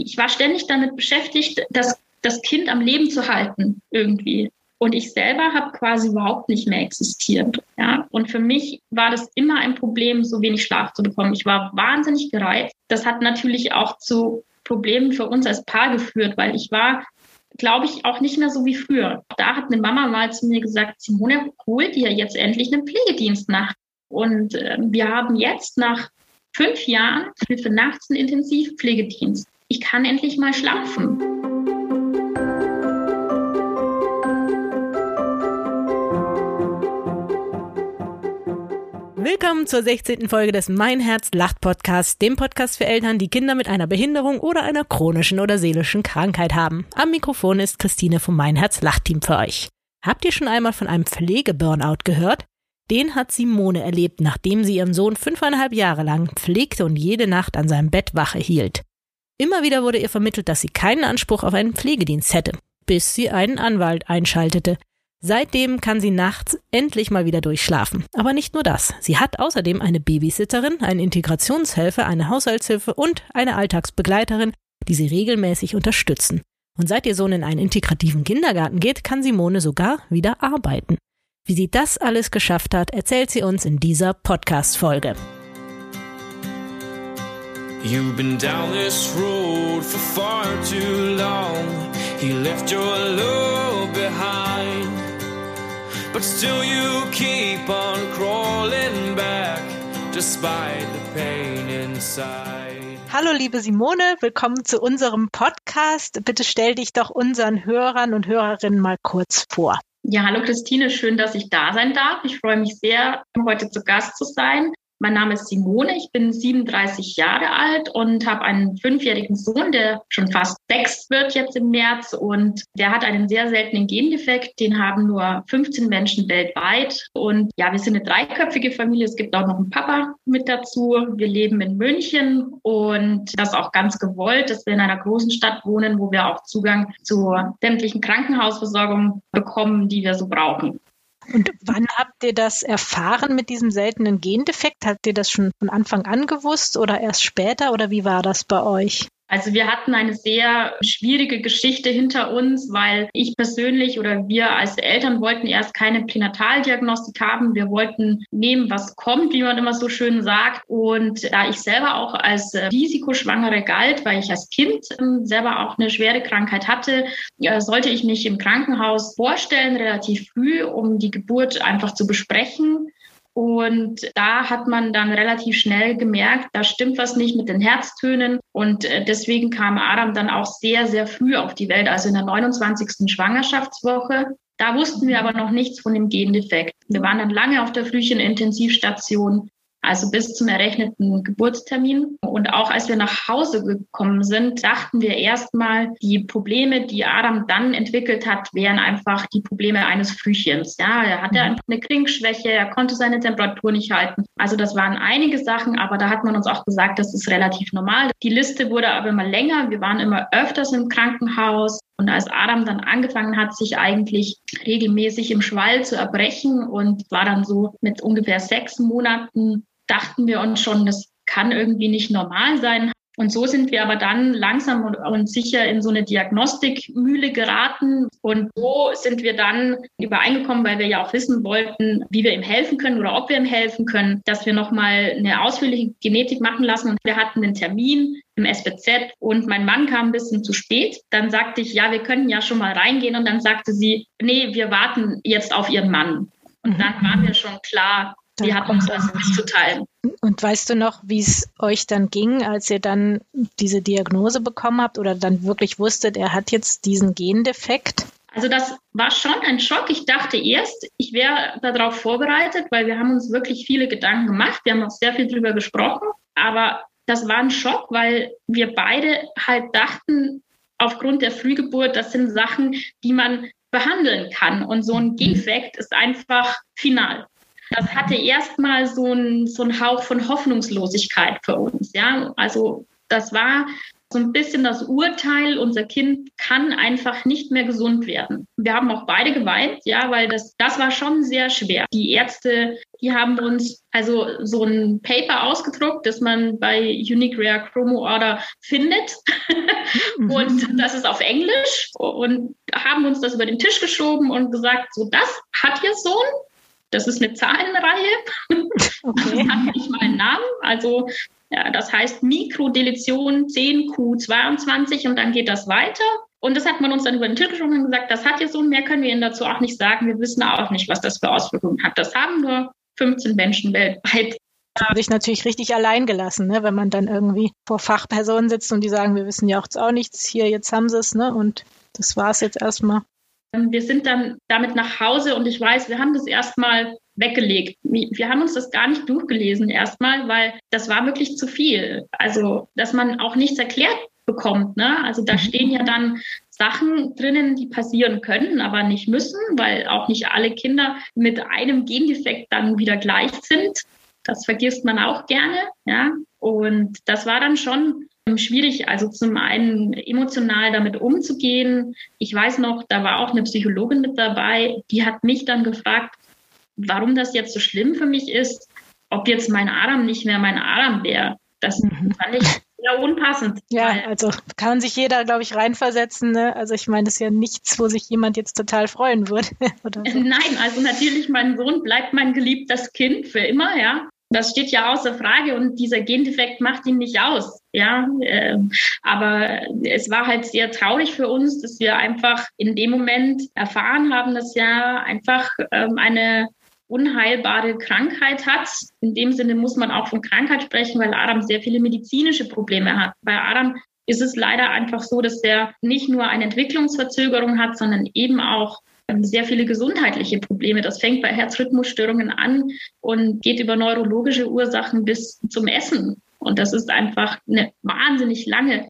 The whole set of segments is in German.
ich war ständig damit beschäftigt, das, das Kind am Leben zu halten irgendwie. Und ich selber habe quasi überhaupt nicht mehr existiert. Ja? Und für mich war das immer ein Problem, so wenig Schlaf zu bekommen. Ich war wahnsinnig gereizt. Das hat natürlich auch zu Problemen für uns als Paar geführt, weil ich war, glaube ich, auch nicht mehr so wie früher. Da hat eine Mama mal zu mir gesagt, Simone, hol dir jetzt endlich einen Pflegedienst nach. Und äh, wir haben jetzt nach fünf Jahren für nachts einen Intensivpflegedienst. Ich kann endlich mal schlafen. Willkommen zur 16. Folge des Mein Herz lacht Podcasts, dem Podcast für Eltern, die Kinder mit einer Behinderung oder einer chronischen oder seelischen Krankheit haben. Am Mikrofon ist Christine vom Mein Herz lacht Team für euch. Habt ihr schon einmal von einem Pflegeburnout gehört? Den hat Simone erlebt, nachdem sie ihren Sohn fünfeinhalb Jahre lang pflegte und jede Nacht an seinem Bett Wache hielt. Immer wieder wurde ihr vermittelt, dass sie keinen Anspruch auf einen Pflegedienst hätte, bis sie einen Anwalt einschaltete. Seitdem kann sie nachts endlich mal wieder durchschlafen. Aber nicht nur das. Sie hat außerdem eine Babysitterin, einen Integrationshelfer, eine Haushaltshilfe und eine Alltagsbegleiterin, die sie regelmäßig unterstützen. Und seit ihr Sohn in einen integrativen Kindergarten geht, kann Simone sogar wieder arbeiten. Wie sie das alles geschafft hat, erzählt sie uns in dieser Podcast-Folge. You've been down this road for far too long. He left your love behind. But still you keep on crawling back, despite the pain inside. Hallo liebe Simone, willkommen zu unserem Podcast. Bitte stell dich doch unseren Hörern und Hörerinnen mal kurz vor. Ja, hallo Christine, schön, dass ich da sein darf. Ich freue mich sehr, heute zu Gast zu sein. Mein Name ist Simone, ich bin 37 Jahre alt und habe einen fünfjährigen Sohn, der schon fast sechs wird jetzt im März. Und der hat einen sehr seltenen Gendefekt, den haben nur 15 Menschen weltweit. Und ja, wir sind eine dreiköpfige Familie, es gibt auch noch einen Papa mit dazu. Wir leben in München. Und das auch ganz gewollt, dass wir in einer großen Stadt wohnen, wo wir auch Zugang zur sämtlichen Krankenhausversorgung bekommen, die wir so brauchen. Und wann habt ihr das erfahren mit diesem seltenen Gendefekt? Habt ihr das schon von Anfang an gewusst oder erst später oder wie war das bei euch? Also wir hatten eine sehr schwierige Geschichte hinter uns, weil ich persönlich oder wir als Eltern wollten erst keine Pränataldiagnostik haben. Wir wollten nehmen, was kommt, wie man immer so schön sagt. Und da ich selber auch als Risikoschwangere galt, weil ich als Kind ähm, selber auch eine schwere Krankheit hatte, sollte ich mich im Krankenhaus vorstellen, relativ früh, um die Geburt einfach zu besprechen. Und da hat man dann relativ schnell gemerkt, da stimmt was nicht mit den Herztönen. Und äh, deswegen kam Adam dann auch sehr, sehr früh auf die Welt, also in der 29. Schwangerschaftswoche. Da wussten wir aber noch nichts von dem Gendefekt. Wir waren dann lange auf der Frühchen-Intensivstation also bis zum errechneten Geburtstermin. Und auch als wir nach Hause gekommen sind, dachten wir erstmal, die Probleme, die Adam dann entwickelt hat, wären einfach die Probleme eines Frühchens. Ja, er hatte mhm. eine Klinkschwäche, er konnte seine Temperatur nicht halten. Also das waren einige Sachen, aber da hat man uns auch gesagt, das ist relativ normal. Die Liste wurde aber immer länger. Wir waren immer öfters im Krankenhaus. Und als Adam dann angefangen hat, sich eigentlich regelmäßig im Schwall zu erbrechen und war dann so mit ungefähr sechs Monaten dachten wir uns schon, das kann irgendwie nicht normal sein. Und so sind wir aber dann langsam und, sicher in so eine Diagnostikmühle geraten. Und so sind wir dann übereingekommen, weil wir ja auch wissen wollten, wie wir ihm helfen können oder ob wir ihm helfen können, dass wir nochmal eine ausführliche Genetik machen lassen. Und wir hatten einen Termin im SBZ und mein Mann kam ein bisschen zu spät. Dann sagte ich, ja, wir können ja schon mal reingehen. Und dann sagte sie, nee, wir warten jetzt auf ihren Mann. Und dann waren wir schon klar, die hat uns was mitzuteilen. Und weißt du noch, wie es euch dann ging, als ihr dann diese Diagnose bekommen habt oder dann wirklich wusstet, er hat jetzt diesen Gendefekt? Also das war schon ein Schock. Ich dachte erst, ich wäre darauf vorbereitet, weil wir haben uns wirklich viele Gedanken gemacht. Wir haben auch sehr viel drüber gesprochen. Aber das war ein Schock, weil wir beide halt dachten, aufgrund der Frühgeburt, das sind Sachen, die man behandeln kann. Und so ein Defekt ist einfach final das hatte erstmal so ein, so Hauch von Hoffnungslosigkeit für uns. Ja, also das war so ein bisschen das Urteil, unser Kind kann einfach nicht mehr gesund werden. Wir haben auch beide geweint, ja, weil das, das war schon sehr schwer. Die Ärzte, die haben uns also so ein Paper ausgedruckt, das man bei Unique Rare Chromo Order findet. Und das ist auf Englisch und haben uns das über den Tisch geschoben und gesagt, so das hat ihr Sohn. Das ist eine Zahlenreihe. Okay. Das hat nicht meinen Namen. Also ja, das heißt Mikrodeletion 10Q22 und dann geht das weiter. Und das hat man uns dann über den Tisch geschoben und gesagt, das hat ihr Sohn, mehr können wir Ihnen dazu auch nicht sagen. Wir wissen auch nicht, was das für Auswirkungen hat. Das haben nur 15 Menschen weltweit sich natürlich richtig allein gelassen, ne? wenn man dann irgendwie vor Fachpersonen sitzt und die sagen, wir wissen ja auch, auch nichts, hier, jetzt haben sie es, ne? Und das war es jetzt erstmal. Wir sind dann damit nach Hause und ich weiß, wir haben das erstmal weggelegt. Wir haben uns das gar nicht durchgelesen erstmal, weil das war wirklich zu viel. Also, dass man auch nichts erklärt bekommt. Ne? Also da mhm. stehen ja dann Sachen drinnen, die passieren können, aber nicht müssen, weil auch nicht alle Kinder mit einem Gendefekt dann wieder gleich sind. Das vergisst man auch gerne, ja. Und das war dann schon schwierig, also zum einen emotional damit umzugehen. Ich weiß noch, da war auch eine Psychologin mit dabei, die hat mich dann gefragt, warum das jetzt so schlimm für mich ist, ob jetzt mein Adam nicht mehr mein Adam wäre. Das mhm. fand ich sehr unpassend. Ja, also kann sich jeder, glaube ich, reinversetzen. Ne? Also ich meine, das ist ja nichts, wo sich jemand jetzt total freuen würde. So. Nein, also natürlich, mein Sohn bleibt mein geliebtes Kind für immer, ja. Das steht ja außer Frage und dieser Gendefekt macht ihn nicht aus. Ja, äh, aber es war halt sehr traurig für uns, dass wir einfach in dem Moment erfahren haben, dass er einfach ähm, eine unheilbare Krankheit hat. In dem Sinne muss man auch von Krankheit sprechen, weil Adam sehr viele medizinische Probleme hat. Bei Adam ist es leider einfach so, dass er nicht nur eine Entwicklungsverzögerung hat, sondern eben auch sehr viele gesundheitliche Probleme. Das fängt bei Herzrhythmusstörungen an und geht über neurologische Ursachen bis zum Essen. Und das ist einfach eine wahnsinnig lange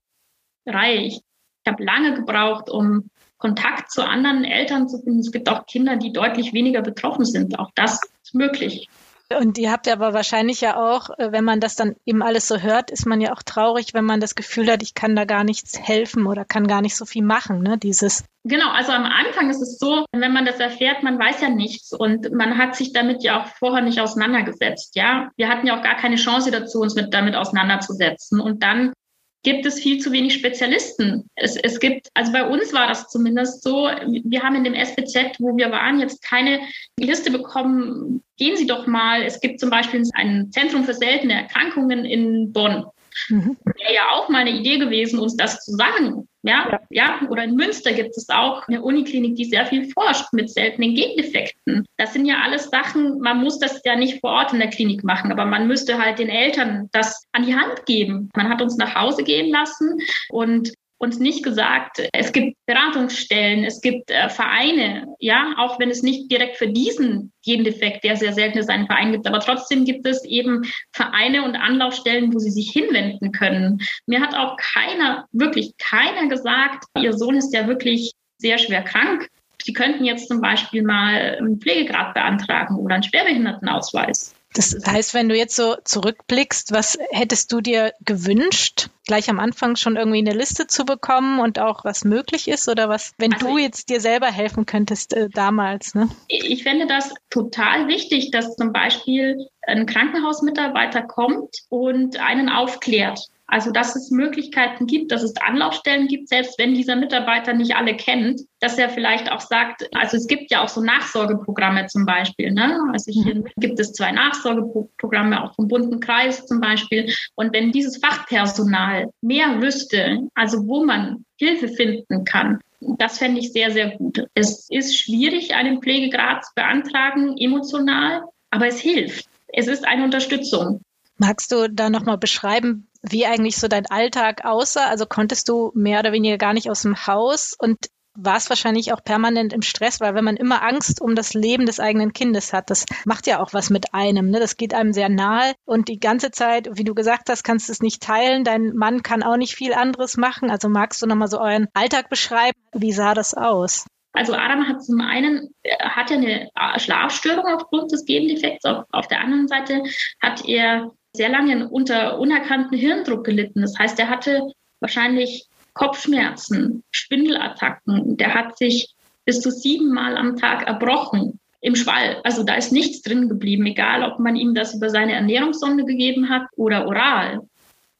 Reihe. Ich, ich habe lange gebraucht, um Kontakt zu anderen Eltern zu finden. Es gibt auch Kinder, die deutlich weniger betroffen sind. Auch das ist möglich. Und ihr habt ja aber wahrscheinlich ja auch, äh, wenn man das dann eben alles so hört, ist man ja auch traurig, wenn man das Gefühl hat, ich kann da gar nichts helfen oder kann gar nicht so viel machen, ne? Dieses. Genau, also am Anfang ist es so, wenn man das erfährt, man weiß ja nichts und man hat sich damit ja auch vorher nicht auseinandergesetzt, ja. Wir hatten ja auch gar keine Chance dazu, uns mit, damit auseinanderzusetzen. Und dann gibt es viel zu wenig Spezialisten. Es, es gibt, also bei uns war das zumindest so, wir haben in dem SPZ, wo wir waren, jetzt keine Liste bekommen, gehen Sie doch mal. Es gibt zum Beispiel ein Zentrum für seltene Erkrankungen in Bonn. Mhm. Wäre ja auch mal eine Idee gewesen, uns das zu sagen. Ja, ja, ja. Oder in Münster gibt es auch eine Uniklinik, die sehr viel forscht mit seltenen Gendefekten. Das sind ja alles Sachen, man muss das ja nicht vor Ort in der Klinik machen, aber man müsste halt den Eltern das an die Hand geben. Man hat uns nach Hause gehen lassen und uns nicht gesagt, es gibt Beratungsstellen, es gibt äh, Vereine, ja, auch wenn es nicht direkt für diesen Gendefekt, der sehr selten ist, einen Verein gibt, aber trotzdem gibt es eben Vereine und Anlaufstellen, wo sie sich hinwenden können. Mir hat auch keiner, wirklich keiner gesagt, ihr Sohn ist ja wirklich sehr schwer krank. Sie könnten jetzt zum Beispiel mal einen Pflegegrad beantragen oder einen Schwerbehindertenausweis. Das heißt, wenn du jetzt so zurückblickst, was hättest du dir gewünscht, gleich am Anfang schon irgendwie eine Liste zu bekommen und auch was möglich ist oder was, wenn also du jetzt dir selber helfen könntest äh, damals? Ne? Ich fände das total wichtig, dass zum Beispiel ein Krankenhausmitarbeiter kommt und einen aufklärt. Also, dass es Möglichkeiten gibt, dass es Anlaufstellen gibt, selbst wenn dieser Mitarbeiter nicht alle kennt, dass er vielleicht auch sagt, also es gibt ja auch so Nachsorgeprogramme zum Beispiel. Ne? Also hier mhm. gibt es zwei Nachsorgeprogramme, auch vom bunten Kreis zum Beispiel. Und wenn dieses Fachpersonal mehr wüsste, also wo man Hilfe finden kann, das fände ich sehr, sehr gut. Es ist schwierig, einen Pflegegrad zu beantragen, emotional, aber es hilft. Es ist eine Unterstützung. Magst du da nochmal beschreiben, wie eigentlich so dein Alltag aussah? Also konntest du mehr oder weniger gar nicht aus dem Haus und warst wahrscheinlich auch permanent im Stress, weil wenn man immer Angst um das Leben des eigenen Kindes hat, das macht ja auch was mit einem. Ne? Das geht einem sehr nahe und die ganze Zeit, wie du gesagt hast, kannst du es nicht teilen. Dein Mann kann auch nicht viel anderes machen. Also magst du nochmal so euren Alltag beschreiben? Wie sah das aus? Also Adam hat zum einen, hat ja eine Schlafstörung aufgrund des Gendefekts. Auf, auf der anderen Seite hat er sehr lange unter unerkannten Hirndruck gelitten. Das heißt, er hatte wahrscheinlich Kopfschmerzen, Spindelattacken. Der hat sich bis zu siebenmal am Tag erbrochen im Schwall. Also da ist nichts drin geblieben, egal ob man ihm das über seine Ernährungssonde gegeben hat oder oral.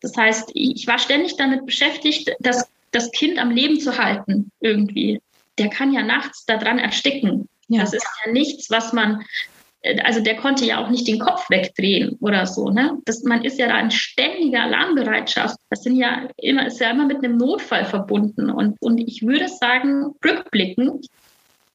Das heißt, ich war ständig damit beschäftigt, das das Kind am Leben zu halten irgendwie. Der kann ja nachts daran ersticken. Ja. Das ist ja nichts, was man also der konnte ja auch nicht den Kopf wegdrehen oder so. Ne? Das, man ist ja da in ständiger Alarmbereitschaft. Das sind ja immer, ist ja immer mit einem Notfall verbunden. Und, und ich würde sagen, rückblickend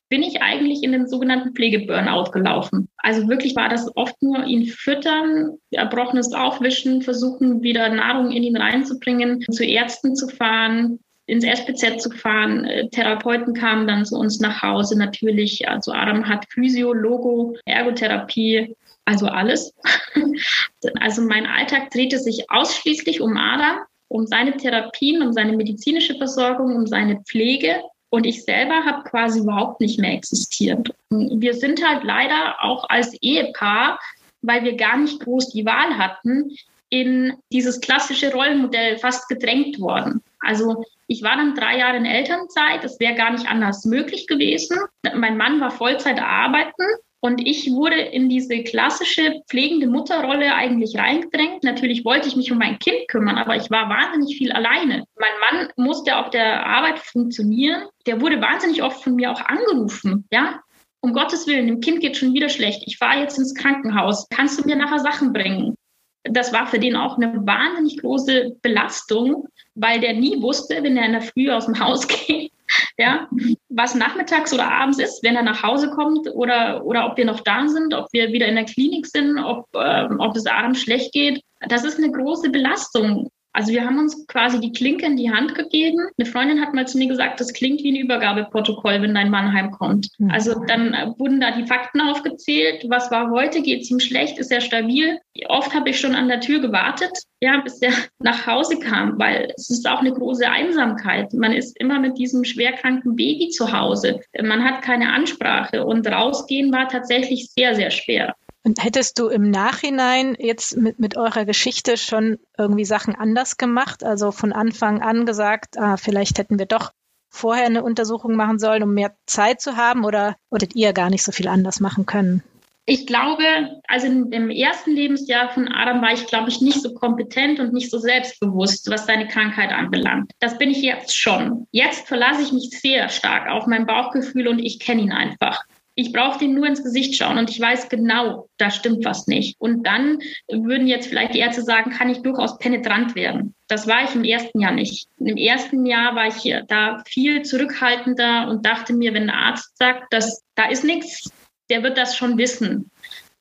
bin ich eigentlich in den sogenannten Pflegeburnout gelaufen. Also wirklich war das oft nur ihn füttern, erbrochenes Aufwischen, versuchen wieder Nahrung in ihn reinzubringen, zu Ärzten zu fahren, ins SPZ zu fahren. Äh, Therapeuten kamen dann zu uns nach Hause natürlich. Also Adam hat Physio, Logo, Ergotherapie, also alles. also mein Alltag drehte sich ausschließlich um Adam, um seine Therapien, um seine medizinische Versorgung, um seine Pflege. Und ich selber habe quasi überhaupt nicht mehr existiert. Wir sind halt leider auch als Ehepaar, weil wir gar nicht groß die Wahl hatten, in dieses klassische Rollenmodell fast gedrängt worden. Also ich war dann drei Jahre in Elternzeit. Es wäre gar nicht anders möglich gewesen. Mein Mann war Vollzeit arbeiten. Und ich wurde in diese klassische pflegende Mutterrolle eigentlich reingedrängt. Natürlich wollte ich mich um mein Kind kümmern, aber ich war wahnsinnig viel alleine. Mein Mann musste auf der Arbeit funktionieren. Der wurde wahnsinnig oft von mir auch angerufen. Ja, um Gottes Willen, dem Kind geht schon wieder schlecht. Ich fahre jetzt ins Krankenhaus. Kannst du mir nachher Sachen bringen? Das war für den auch eine wahnsinnig große Belastung, weil der nie wusste, wenn er in der Früh aus dem Haus geht, ja, was nachmittags oder abends ist, wenn er nach Hause kommt oder, oder ob wir noch da sind, ob wir wieder in der Klinik sind, ob, äh, ob es abends schlecht geht. Das ist eine große Belastung. Also wir haben uns quasi die Klinke in die Hand gegeben. Eine Freundin hat mal zu mir gesagt, das klingt wie ein Übergabeprotokoll, wenn dein Mann heimkommt. Mhm. Also dann äh, wurden da die Fakten aufgezählt. Was war heute? Geht es ihm schlecht? Ist er stabil? Oft habe ich schon an der Tür gewartet, ja, bis er nach Hause kam, weil es ist auch eine große Einsamkeit. Man ist immer mit diesem schwerkranken Baby zu Hause. Man hat keine Ansprache und rausgehen war tatsächlich sehr, sehr schwer. Und hättest du im Nachhinein jetzt mit, mit eurer Geschichte schon irgendwie Sachen anders gemacht? Also von Anfang an gesagt, ah, vielleicht hätten wir doch vorher eine Untersuchung machen sollen, um mehr Zeit zu haben oder würdet ihr gar nicht so viel anders machen können? Ich glaube, also im ersten Lebensjahr von Adam war ich, glaube ich, nicht so kompetent und nicht so selbstbewusst, was seine Krankheit anbelangt. Das bin ich jetzt schon. Jetzt verlasse ich mich sehr stark auf mein Bauchgefühl und ich kenne ihn einfach. Ich brauche dem nur ins Gesicht schauen und ich weiß genau, da stimmt was nicht. Und dann würden jetzt vielleicht die Ärzte sagen, kann ich durchaus penetrant werden. Das war ich im ersten Jahr nicht. Im ersten Jahr war ich da viel zurückhaltender und dachte mir, wenn ein Arzt sagt, dass da ist nichts, der wird das schon wissen.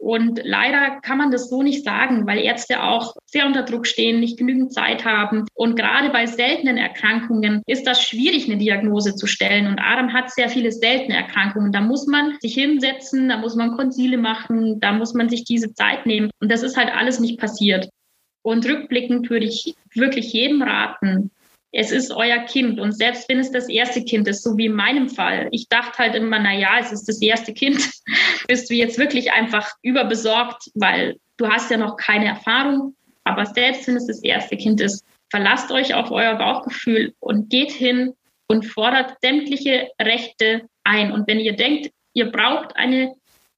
Und leider kann man das so nicht sagen, weil Ärzte auch sehr unter Druck stehen, nicht genügend Zeit haben. Und gerade bei seltenen Erkrankungen ist das schwierig, eine Diagnose zu stellen. Und Adam hat sehr viele seltene Erkrankungen. Da muss man sich hinsetzen, da muss man Konzile machen, da muss man sich diese Zeit nehmen. Und das ist halt alles nicht passiert. Und rückblickend würde ich wirklich jedem raten, es ist euer Kind. Und selbst wenn es das erste Kind ist, so wie in meinem Fall, ich dachte halt immer, na ja, es ist das erste Kind, bist du jetzt wirklich einfach überbesorgt, weil du hast ja noch keine Erfahrung. Aber selbst wenn es das erste Kind ist, verlasst euch auf euer Bauchgefühl und geht hin und fordert sämtliche Rechte ein. Und wenn ihr denkt, ihr braucht eine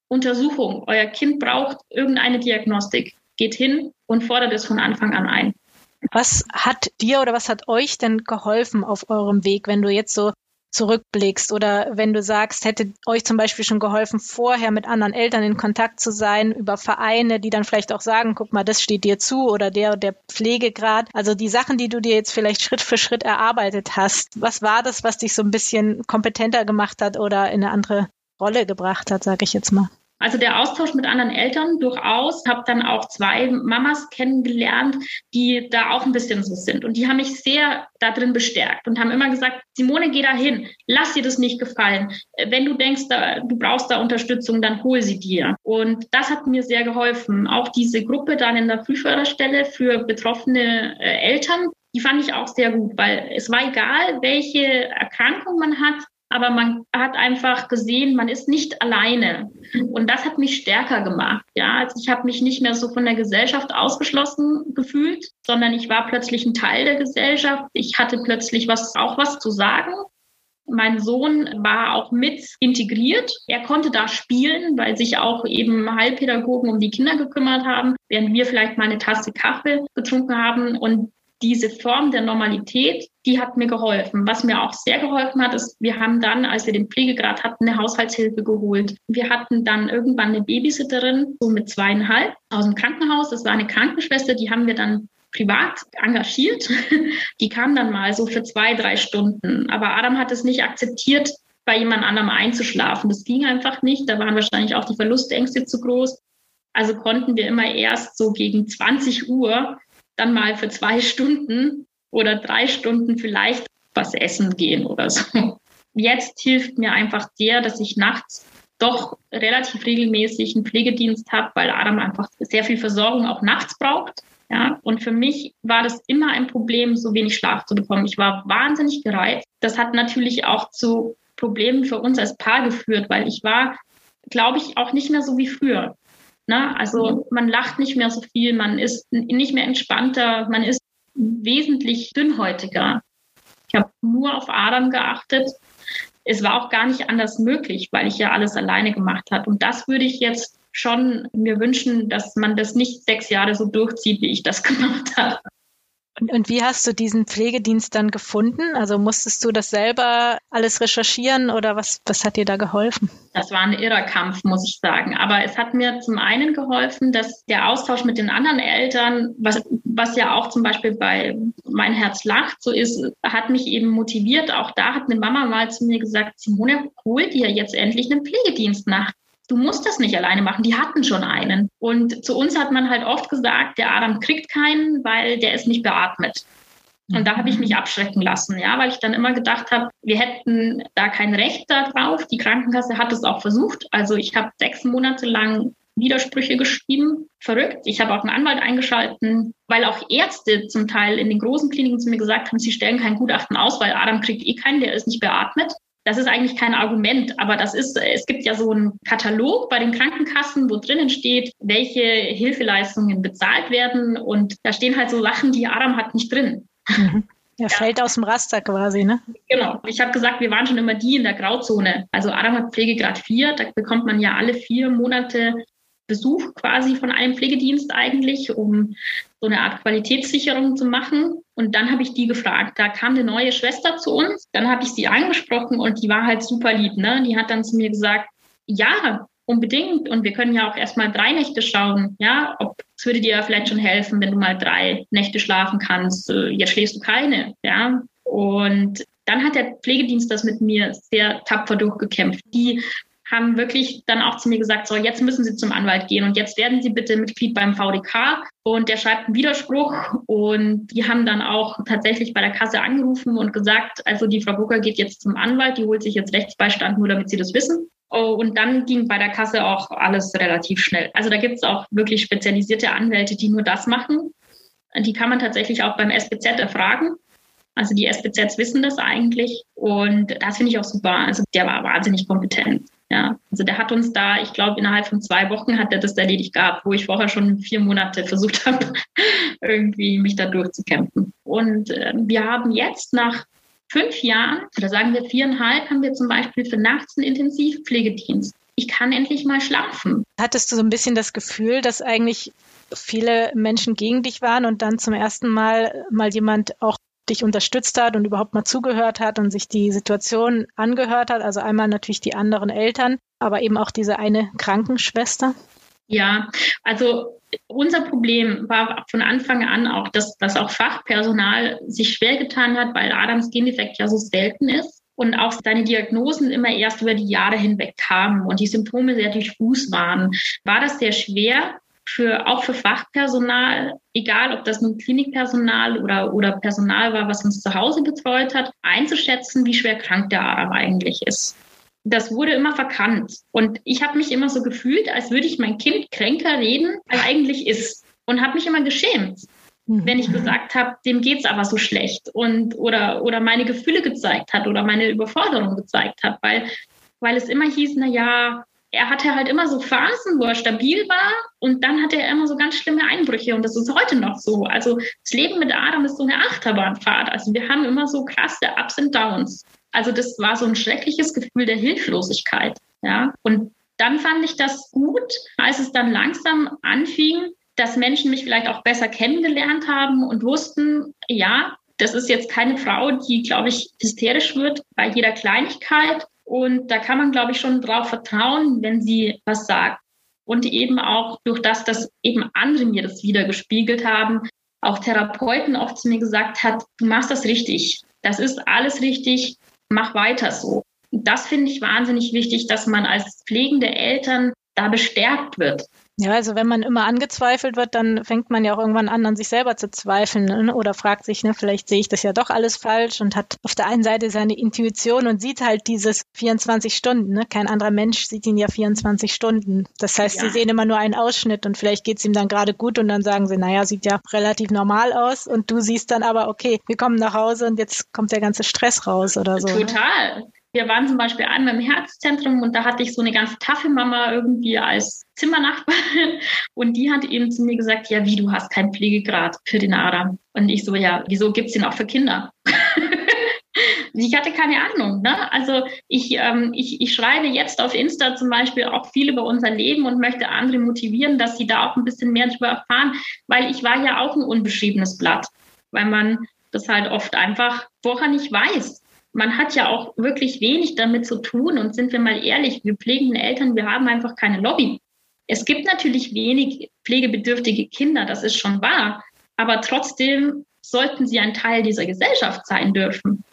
Untersuchung, euer Kind braucht irgendeine Diagnostik, geht hin und fordert es von Anfang an ein. Was hat dir oder was hat euch denn geholfen auf eurem Weg, wenn du jetzt so zurückblickst oder wenn du sagst, hätte euch zum Beispiel schon geholfen, vorher mit anderen Eltern in Kontakt zu sein, über Vereine, die dann vielleicht auch sagen, guck mal, das steht dir zu oder der der Pflegegrad. Also die Sachen, die du dir jetzt vielleicht Schritt für Schritt erarbeitet hast. Was war das, was dich so ein bisschen kompetenter gemacht hat oder in eine andere Rolle gebracht hat, sage ich jetzt mal? Also der Austausch mit anderen Eltern durchaus. Habe dann auch zwei Mamas kennengelernt, die da auch ein bisschen so sind. Und die haben mich sehr da drin bestärkt und haben immer gesagt, Simone, geh da hin. Lass dir das nicht gefallen. Wenn du denkst, da, du brauchst da Unterstützung, dann hol sie dir. Und das hat mir sehr geholfen. Auch diese Gruppe dann in der Frühförderstelle für betroffene äh, Eltern, die fand ich auch sehr gut, weil es war egal, welche Erkrankung man hat aber man hat einfach gesehen, man ist nicht alleine. Und das hat mich stärker gemacht. Ja, also ich habe mich nicht mehr so von der Gesellschaft ausgeschlossen gefühlt, sondern ich war plötzlich ein Teil der Gesellschaft. Ich hatte plötzlich was, auch was zu sagen. Mein Sohn war auch mit integriert. Er konnte da spielen, weil sich auch eben Heilpädagogen um die Kinder gekümmert haben, während wir vielleicht mal eine Tasse Kaffee getrunken haben. Und diese Form der Normalität, die hat mir geholfen. Was mir auch sehr geholfen hat, ist, wir haben dann, als wir den Pflegegrad hatten, eine Haushaltshilfe geholt. Wir hatten dann irgendwann eine Babysitterin, so mit zweieinhalb, aus dem Krankenhaus. Das war eine Krankenschwester, die haben wir dann privat engagiert. Die kam dann mal so für zwei, drei Stunden. Aber Adam hat es nicht akzeptiert, bei jemand anderem einzuschlafen. Das ging einfach nicht. Da waren wahrscheinlich auch die Verlustängste zu groß. Also konnten wir immer erst so gegen 20 Uhr dann mal für zwei Stunden oder drei Stunden vielleicht was essen gehen oder so. Jetzt hilft mir einfach sehr, dass ich nachts doch relativ regelmäßig einen Pflegedienst habe, weil Adam einfach sehr viel Versorgung auch nachts braucht. Ja, und für mich war das immer ein Problem, so wenig Schlaf zu bekommen. Ich war wahnsinnig gereizt. Das hat natürlich auch zu Problemen für uns als Paar geführt, weil ich war, glaube ich, auch nicht mehr so wie früher. Ne? Also mhm. man lacht nicht mehr so viel, man ist nicht mehr entspannter, man ist wesentlich dünnhäutiger. Ich habe nur auf Adern geachtet. Es war auch gar nicht anders möglich, weil ich ja alles alleine gemacht habe. Und das würde ich jetzt schon mir wünschen, dass man das nicht sechs Jahre so durchzieht, wie ich das gemacht habe. Und, und, wie hast du diesen Pflegedienst dann gefunden? Also musstest du das selber alles recherchieren oder was, was hat dir da geholfen? Das war ein irrer Kampf, muss ich sagen. Aber es hat mir zum einen geholfen, dass der Austausch mit den anderen Eltern, was, was ja auch zum Beispiel bei Mein Herz lacht so ist, hat mich eben motiviert. Auch da hat eine Mama mal zu mir gesagt, Simone, hol dir jetzt endlich einen Pflegedienst nach du musst das nicht alleine machen, die hatten schon einen. Und zu uns hat man halt oft gesagt, der Adam kriegt keinen, weil der ist nicht beatmet. Und da habe ich mich abschrecken lassen, ja, weil ich dann immer gedacht habe, wir hätten da kein Recht darauf. Die Krankenkasse hat es auch versucht. Also ich habe sechs Monate lang Widersprüche geschrieben. Verrückt. Ich habe auch einen Anwalt eingeschalten, weil auch Ärzte zum Teil in den großen Kliniken zu mir gesagt haben, sie stellen kein Gutachten aus, weil Adam kriegt eh keinen, der ist nicht beatmet. Das ist eigentlich kein Argument, aber das ist, es gibt ja so einen Katalog bei den Krankenkassen, wo drinnen steht, welche Hilfeleistungen bezahlt werden. Und da stehen halt so Sachen, die Adam hat nicht drin. Mhm. Er ja. fällt aus dem Raster quasi, ne? Genau. Ich habe gesagt, wir waren schon immer die in der Grauzone. Also Adam hat Pflegegrad 4, da bekommt man ja alle vier Monate Besuch quasi von einem Pflegedienst eigentlich, um so eine Art Qualitätssicherung zu machen. Und dann habe ich die gefragt. Da kam eine neue Schwester zu uns. Dann habe ich sie angesprochen und die war halt super lieb. Ne? Die hat dann zu mir gesagt, ja, unbedingt. Und wir können ja auch erstmal drei Nächte schauen. Ja, ob es würde dir vielleicht schon helfen, wenn du mal drei Nächte schlafen kannst. Äh, jetzt schläfst du keine. Ja. Und dann hat der Pflegedienst das mit mir sehr tapfer durchgekämpft. Die haben wirklich dann auch zu mir gesagt, so jetzt müssen Sie zum Anwalt gehen und jetzt werden Sie bitte Mitglied beim VDK und der schreibt einen Widerspruch und die haben dann auch tatsächlich bei der Kasse angerufen und gesagt, also die Frau Bucker geht jetzt zum Anwalt, die holt sich jetzt Rechtsbeistand, nur damit Sie das wissen. Oh, und dann ging bei der Kasse auch alles relativ schnell. Also da gibt es auch wirklich spezialisierte Anwälte, die nur das machen. Die kann man tatsächlich auch beim SBZ erfragen. Also die SBZs wissen das eigentlich und das finde ich auch super. Also der war wahnsinnig kompetent. Ja, also der hat uns da, ich glaube, innerhalb von zwei Wochen hat er das erledigt gehabt, wo ich vorher schon vier Monate versucht habe, irgendwie mich da durchzukämpfen. Und äh, wir haben jetzt nach fünf Jahren, oder sagen wir viereinhalb, haben wir zum Beispiel für nachts einen Intensivpflegedienst. Ich kann endlich mal schlafen. Hattest du so ein bisschen das Gefühl, dass eigentlich viele Menschen gegen dich waren und dann zum ersten Mal mal jemand auch dich unterstützt hat und überhaupt mal zugehört hat und sich die Situation angehört hat. Also einmal natürlich die anderen Eltern, aber eben auch diese eine Krankenschwester. Ja, also unser Problem war von Anfang an auch, dass, dass auch Fachpersonal sich schwer getan hat, weil Adams Gendefekt ja so selten ist und auch seine Diagnosen immer erst über die Jahre hinweg kamen und die Symptome sehr diffus waren, war das sehr schwer, für, auch für Fachpersonal, egal ob das nun Klinikpersonal oder, oder Personal war, was uns zu Hause betreut hat, einzuschätzen, wie schwer krank der Arm eigentlich ist. Das wurde immer verkannt. Und ich habe mich immer so gefühlt, als würde ich mein Kind kränker reden, als eigentlich ist. Und habe mich immer geschämt, mhm. wenn ich gesagt habe, dem geht es aber so schlecht. Und, oder, oder meine Gefühle gezeigt hat oder meine Überforderung gezeigt hat, weil, weil es immer hieß, na ja, er hatte halt immer so Phasen, wo er stabil war und dann hatte er immer so ganz schlimme Einbrüche und das ist heute noch so. Also das Leben mit Adam ist so eine Achterbahnfahrt. Also wir haben immer so krasse Ups und Downs. Also das war so ein schreckliches Gefühl der Hilflosigkeit. Ja, und dann fand ich das gut, als es dann langsam anfing, dass Menschen mich vielleicht auch besser kennengelernt haben und wussten, ja, das ist jetzt keine Frau, die, glaube ich, hysterisch wird bei jeder Kleinigkeit. Und da kann man, glaube ich, schon drauf vertrauen, wenn sie was sagt. Und eben auch durch das, dass eben andere mir das wieder gespiegelt haben, auch Therapeuten oft zu mir gesagt hat, du machst das richtig. Das ist alles richtig. Mach weiter so. Das finde ich wahnsinnig wichtig, dass man als pflegende Eltern da bestärkt wird. Ja, also wenn man immer angezweifelt wird, dann fängt man ja auch irgendwann an, an sich selber zu zweifeln ne? oder fragt sich, ne, vielleicht sehe ich das ja doch alles falsch und hat auf der einen Seite seine Intuition und sieht halt dieses 24 Stunden. Ne? Kein anderer Mensch sieht ihn ja 24 Stunden. Das heißt, ja. sie sehen immer nur einen Ausschnitt und vielleicht geht es ihm dann gerade gut und dann sagen sie, naja, sieht ja relativ normal aus und du siehst dann aber, okay, wir kommen nach Hause und jetzt kommt der ganze Stress raus oder so. Ne? Total. Ne? Wir waren zum Beispiel einmal im Herzzentrum und da hatte ich so eine ganz taffe Mama irgendwie als Zimmernachbarin und die hat eben zu mir gesagt, ja, wie, du hast keinen Pflegegrad für den Adam. Und ich so, ja, wieso gibt's den auch für Kinder? ich hatte keine Ahnung. Ne? Also ich, ähm, ich, ich schreibe jetzt auf Insta zum Beispiel auch viel über unser Leben und möchte andere motivieren, dass sie da auch ein bisschen mehr darüber erfahren, weil ich war ja auch ein unbeschriebenes Blatt, weil man das halt oft einfach vorher nicht weiß man hat ja auch wirklich wenig damit zu tun. Und sind wir mal ehrlich, wir pflegenden Eltern, wir haben einfach keine Lobby. Es gibt natürlich wenig pflegebedürftige Kinder, das ist schon wahr. Aber trotzdem sollten sie ein Teil dieser Gesellschaft sein dürfen.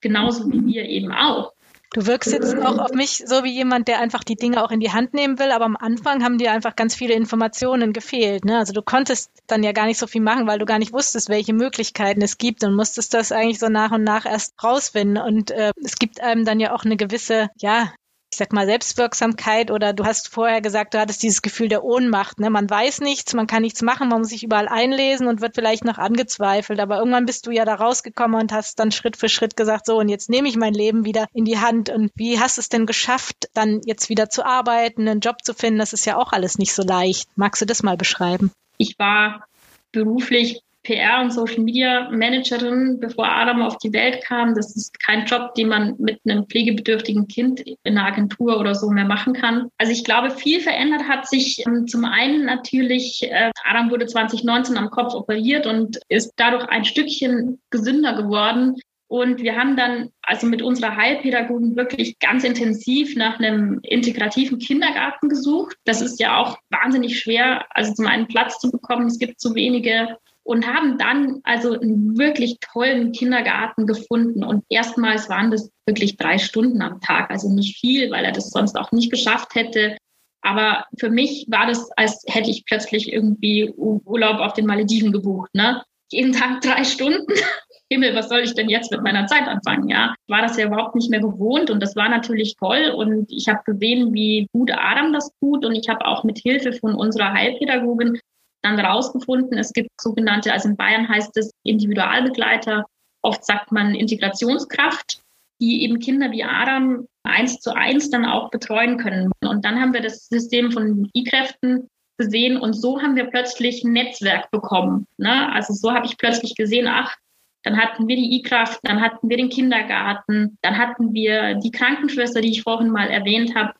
Genauso wie wir eben auch. Du wirkst jetzt auch auf mich so wie jemand, der einfach die Dinge auch in die Hand nehmen will, aber am Anfang haben dir einfach ganz viele Informationen gefehlt. Ne? Also du konntest dann ja gar nicht so viel machen, weil du gar nicht wusstest, welche Möglichkeiten es gibt und musstest das eigentlich so nach und nach erst rausfinden. Und äh, es gibt einem dann ja auch eine gewisse, ja, sag mal, Selbstwirksamkeit oder du hast vorher gesagt, du hattest dieses Gefühl der Ohnmacht. Ne? Man weiß nichts, man kann nichts machen, man muss sich überall einlesen und wird vielleicht noch angezweifelt. Aber irgendwann bist du ja da rausgekommen und hast dann Schritt für Schritt gesagt, so und jetzt nehme ich mein Leben wieder in die Hand. Und wie hast du es denn geschafft, dann jetzt wieder zu arbeiten, einen Job zu finden? Das ist ja auch alles nicht so leicht. Magst du das mal beschreiben? Ich war beruflich PR und Social Media Managerin, bevor Adam auf die Welt kam. Das ist kein Job, den man mit einem pflegebedürftigen Kind in einer Agentur oder so mehr machen kann. Also ich glaube, viel verändert hat sich ähm, zum einen natürlich, äh, Adam wurde 2019 am Kopf operiert und ist dadurch ein Stückchen gesünder geworden. Und wir haben dann also mit unserer Heilpädagogin wirklich ganz intensiv nach einem integrativen Kindergarten gesucht. Das ist ja auch wahnsinnig schwer, also zum einen Platz zu bekommen. Es gibt zu wenige und haben dann also einen wirklich tollen Kindergarten gefunden. Und erstmals waren das wirklich drei Stunden am Tag, also nicht viel, weil er das sonst auch nicht geschafft hätte. Aber für mich war das, als hätte ich plötzlich irgendwie Urlaub auf den Malediven gebucht. Ne? Jeden Tag drei Stunden. Himmel, was soll ich denn jetzt mit meiner Zeit anfangen? Ja, war das ja überhaupt nicht mehr gewohnt und das war natürlich toll und ich habe gesehen, wie gut Adam das tut und ich habe auch mit Hilfe von unserer Heilpädagogin dann rausgefunden, es gibt sogenannte, also in Bayern heißt es Individualbegleiter, oft sagt man Integrationskraft, die eben Kinder wie Adam eins zu eins dann auch betreuen können. Und dann haben wir das System von I-Kräften gesehen und so haben wir plötzlich ein Netzwerk bekommen. Ne? Also so habe ich plötzlich gesehen, ach, dann hatten wir die I-Kraft, dann hatten wir den Kindergarten, dann hatten wir die Krankenschwester, die ich vorhin mal erwähnt habe.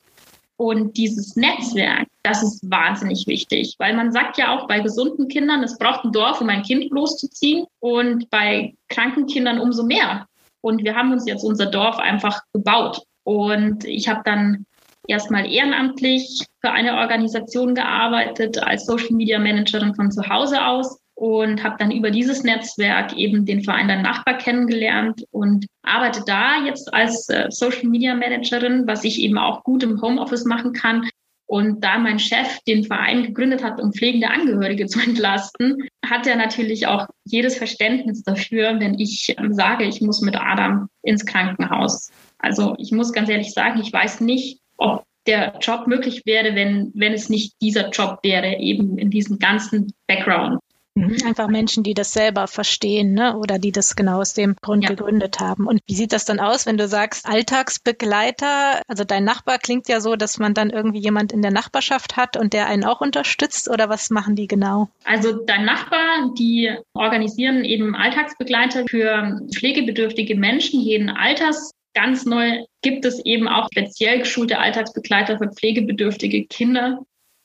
Und dieses Netzwerk, das ist wahnsinnig wichtig, weil man sagt ja auch bei gesunden Kindern, es braucht ein Dorf, um ein Kind loszuziehen und bei kranken Kindern umso mehr. Und wir haben uns jetzt unser Dorf einfach gebaut. Und ich habe dann erstmal ehrenamtlich für eine Organisation gearbeitet als Social Media Managerin von zu Hause aus und habe dann über dieses Netzwerk eben den Verein der Nachbar kennengelernt und arbeite da jetzt als äh, Social Media Managerin, was ich eben auch gut im Homeoffice machen kann. Und da mein Chef den Verein gegründet hat, um pflegende Angehörige zu entlasten, hat er natürlich auch jedes Verständnis dafür, wenn ich ähm, sage, ich muss mit Adam ins Krankenhaus. Also ich muss ganz ehrlich sagen, ich weiß nicht, ob der Job möglich wäre, wenn, wenn es nicht dieser Job wäre, eben in diesem ganzen Background. Mhm. Einfach Menschen, die das selber verstehen, ne? Oder die das genau aus dem Grund ja. gegründet haben. Und wie sieht das dann aus, wenn du sagst, Alltagsbegleiter? Also dein Nachbar klingt ja so, dass man dann irgendwie jemand in der Nachbarschaft hat und der einen auch unterstützt oder was machen die genau? Also dein Nachbar, die organisieren eben Alltagsbegleiter für pflegebedürftige Menschen jeden Alters. Ganz neu gibt es eben auch speziell geschulte Alltagsbegleiter für pflegebedürftige Kinder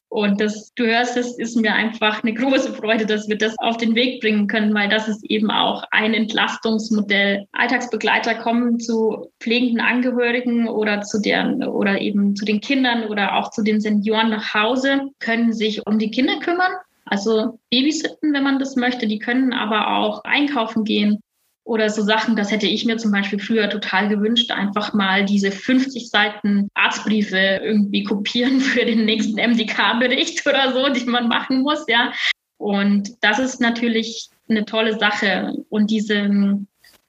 Und das, du hörst, es ist mir einfach eine große Freude, dass wir das auf den Weg bringen können, weil das ist eben auch ein Entlastungsmodell. Alltagsbegleiter kommen zu pflegenden Angehörigen oder zu deren oder eben zu den Kindern oder auch zu den Senioren nach Hause, können sich um die Kinder kümmern. Also babysitten, wenn man das möchte. Die können aber auch einkaufen gehen, oder so Sachen, das hätte ich mir zum Beispiel früher total gewünscht, einfach mal diese 50 Seiten Arztbriefe irgendwie kopieren für den nächsten MDK-Bericht oder so, die man machen muss, ja. Und das ist natürlich eine tolle Sache. Und diese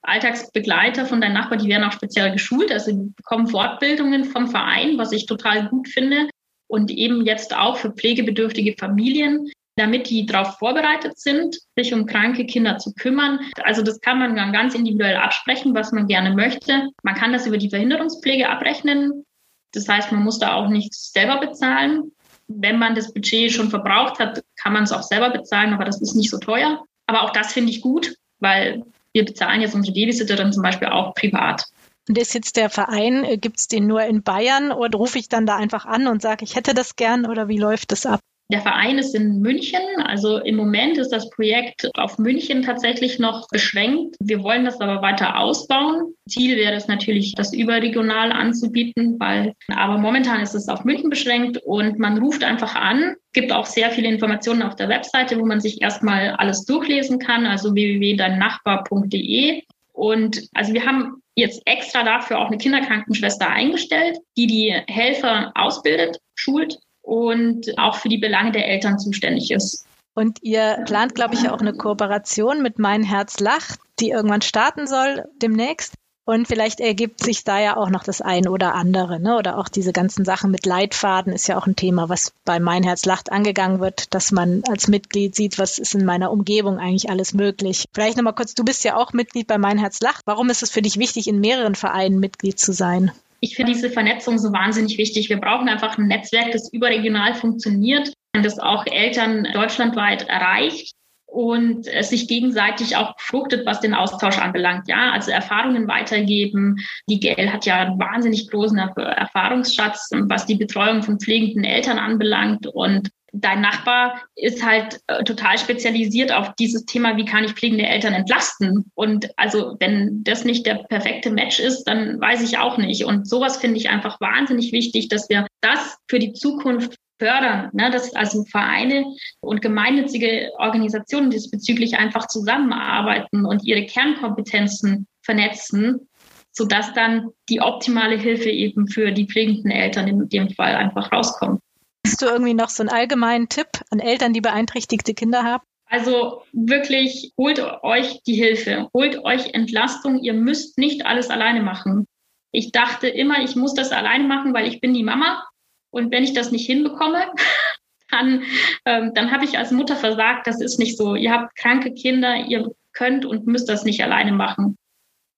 Alltagsbegleiter von deinen Nachbarn, die werden auch speziell geschult, also die bekommen Fortbildungen vom Verein, was ich total gut finde. Und eben jetzt auch für pflegebedürftige Familien, damit die darauf vorbereitet sind, sich um kranke Kinder zu kümmern. Also das kann man dann ganz individuell absprechen, was man gerne möchte. Man kann das über die Verhinderungspflege abrechnen. Das heißt, man muss da auch nichts selber bezahlen. Wenn man das Budget schon verbraucht hat, kann man es auch selber bezahlen, aber das ist nicht so teuer. Aber auch das finde ich gut, weil wir bezahlen jetzt unsere Babysitterin zum Beispiel auch privat. Und ist jetzt der Verein, äh, gibt es den nur in Bayern oder rufe ich dann da einfach an und sage, ich hätte das gern oder wie läuft das ab? Der Verein ist in München. Also im Moment ist das Projekt auf München tatsächlich noch beschränkt. Wir wollen das aber weiter ausbauen. Ziel wäre es natürlich, das überregional anzubieten, weil, aber momentan ist es auf München beschränkt und man ruft einfach an. Gibt auch sehr viele Informationen auf der Webseite, wo man sich erstmal alles durchlesen kann, also www.deinnachbar.de. Und also wir haben jetzt extra dafür auch eine Kinderkrankenschwester eingestellt, die die Helfer ausbildet, schult und auch für die Belange der Eltern zuständig ist. Und ihr plant, glaube ich, auch eine Kooperation mit Mein Herz lacht, die irgendwann starten soll demnächst. Und vielleicht ergibt sich da ja auch noch das eine oder andere, ne? Oder auch diese ganzen Sachen mit Leitfaden ist ja auch ein Thema, was bei Mein Herz lacht angegangen wird, dass man als Mitglied sieht, was ist in meiner Umgebung eigentlich alles möglich. Vielleicht nochmal kurz, du bist ja auch Mitglied bei Mein Herz lacht. Warum ist es für dich wichtig, in mehreren Vereinen Mitglied zu sein? Ich finde diese Vernetzung so wahnsinnig wichtig. Wir brauchen einfach ein Netzwerk, das überregional funktioniert und das auch Eltern deutschlandweit erreicht und es sich gegenseitig auch fruchtet, was den Austausch anbelangt. Ja, also Erfahrungen weitergeben. Die GL hat ja einen wahnsinnig großen Erfahrungsschatz, was die Betreuung von pflegenden Eltern anbelangt und dein Nachbar ist halt äh, total spezialisiert auf dieses Thema, wie kann ich pflegende Eltern entlasten? Und also, wenn das nicht der perfekte Match ist, dann weiß ich auch nicht. Und sowas finde ich einfach wahnsinnig wichtig, dass wir das für die Zukunft fördern, ne? dass also Vereine und gemeinnützige Organisationen diesbezüglich einfach zusammenarbeiten und ihre Kernkompetenzen vernetzen, sodass dann die optimale Hilfe eben für die pflegenden Eltern in dem Fall einfach rauskommt. Hast du irgendwie noch so einen allgemeinen Tipp an Eltern, die beeinträchtigte Kinder haben? Also wirklich, holt euch die Hilfe, holt euch Entlastung. Ihr müsst nicht alles alleine machen. Ich dachte immer, ich muss das alleine machen, weil ich bin die Mama. Und wenn ich das nicht hinbekomme, dann, ähm, dann habe ich als Mutter versagt. Das ist nicht so. Ihr habt kranke Kinder, ihr könnt und müsst das nicht alleine machen.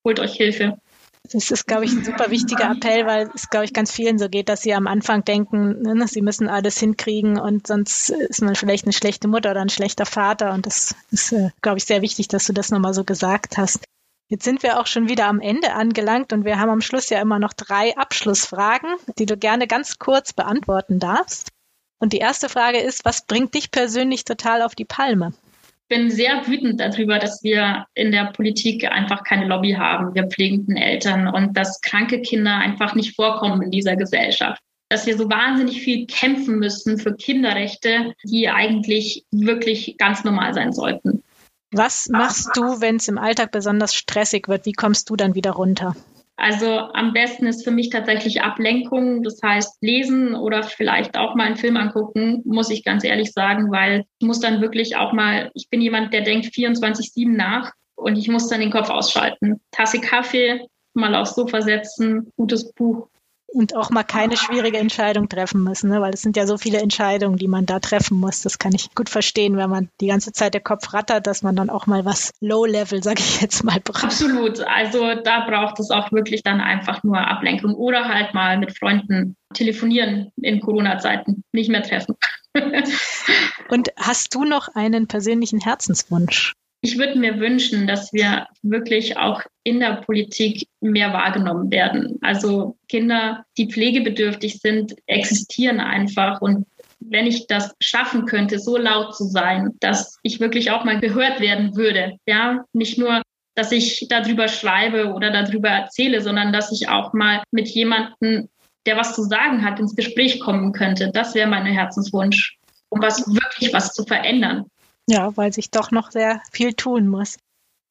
Holt euch Hilfe. Das ist, glaube ich, ein super wichtiger Appell, weil es, glaube ich, ganz vielen so geht, dass sie am Anfang denken, ne, sie müssen alles hinkriegen und sonst ist man vielleicht eine schlechte Mutter oder ein schlechter Vater. Und das ist, äh, glaube ich, sehr wichtig, dass du das nochmal so gesagt hast. Jetzt sind wir auch schon wieder am Ende angelangt und wir haben am Schluss ja immer noch drei Abschlussfragen, die du gerne ganz kurz beantworten darfst. Und die erste Frage ist, was bringt dich persönlich total auf die Palme? Bin sehr wütend darüber, dass wir in der Politik einfach keine Lobby haben, wir pflegenden Eltern und dass kranke Kinder einfach nicht vorkommen in dieser Gesellschaft. Dass wir so wahnsinnig viel kämpfen müssen für Kinderrechte, die eigentlich wirklich ganz normal sein sollten. Was machst du, wenn es im Alltag besonders stressig wird? Wie kommst du dann wieder runter? Also am besten ist für mich tatsächlich Ablenkung, das heißt lesen oder vielleicht auch mal einen Film angucken, muss ich ganz ehrlich sagen, weil ich muss dann wirklich auch mal, ich bin jemand, der denkt 24-7 nach und ich muss dann den Kopf ausschalten. Tasse Kaffee, mal aufs Sofa setzen, gutes Buch und auch mal keine schwierige Entscheidung treffen müssen, ne? weil es sind ja so viele Entscheidungen, die man da treffen muss. Das kann ich gut verstehen, wenn man die ganze Zeit der Kopf rattert, dass man dann auch mal was Low-Level, sage ich jetzt mal, braucht. Absolut. Also da braucht es auch wirklich dann einfach nur Ablenkung oder halt mal mit Freunden telefonieren in Corona-Zeiten, nicht mehr treffen. und hast du noch einen persönlichen Herzenswunsch? Ich würde mir wünschen, dass wir wirklich auch in der Politik mehr wahrgenommen werden. Also Kinder, die pflegebedürftig sind, existieren einfach und wenn ich das schaffen könnte, so laut zu sein, dass ich wirklich auch mal gehört werden würde. Ja, nicht nur, dass ich darüber schreibe oder darüber erzähle, sondern dass ich auch mal mit jemandem, der was zu sagen hat, ins Gespräch kommen könnte. Das wäre mein Herzenswunsch, um was wirklich was zu verändern. Ja, weil sich doch noch sehr viel tun muss.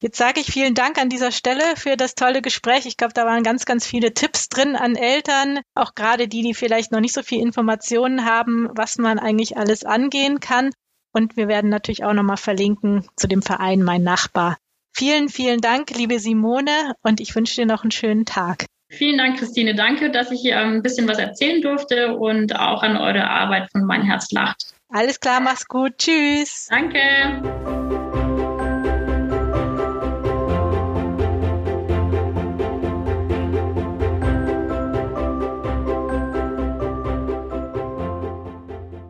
Jetzt sage ich vielen Dank an dieser Stelle für das tolle Gespräch. Ich glaube, da waren ganz, ganz viele Tipps drin an Eltern, auch gerade die, die vielleicht noch nicht so viel Informationen haben, was man eigentlich alles angehen kann. Und wir werden natürlich auch nochmal verlinken zu dem Verein Mein Nachbar. Vielen, vielen Dank, liebe Simone, und ich wünsche dir noch einen schönen Tag. Vielen Dank, Christine. Danke, dass ich ähm, ein bisschen was erzählen durfte und auch an eure Arbeit von Mein Herz lacht. Alles klar, mach's gut. Tschüss. Danke.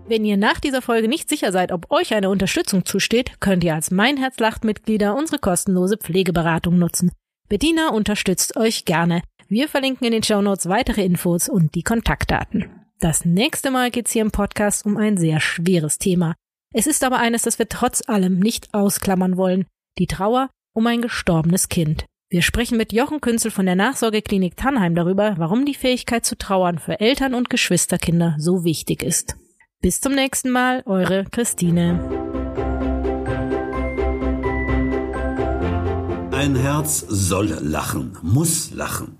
Wenn ihr nach dieser Folge nicht sicher seid, ob euch eine Unterstützung zusteht, könnt ihr als Mein Herz lacht Mitglieder unsere kostenlose Pflegeberatung nutzen. Bettina unterstützt euch gerne. Wir verlinken in den Show Notes weitere Infos und die Kontaktdaten. Das nächste Mal geht's hier im Podcast um ein sehr schweres Thema. Es ist aber eines, das wir trotz allem nicht ausklammern wollen. Die Trauer um ein gestorbenes Kind. Wir sprechen mit Jochen Künzel von der Nachsorgeklinik Tannheim darüber, warum die Fähigkeit zu trauern für Eltern und Geschwisterkinder so wichtig ist. Bis zum nächsten Mal, eure Christine. Ein Herz soll lachen, muss lachen.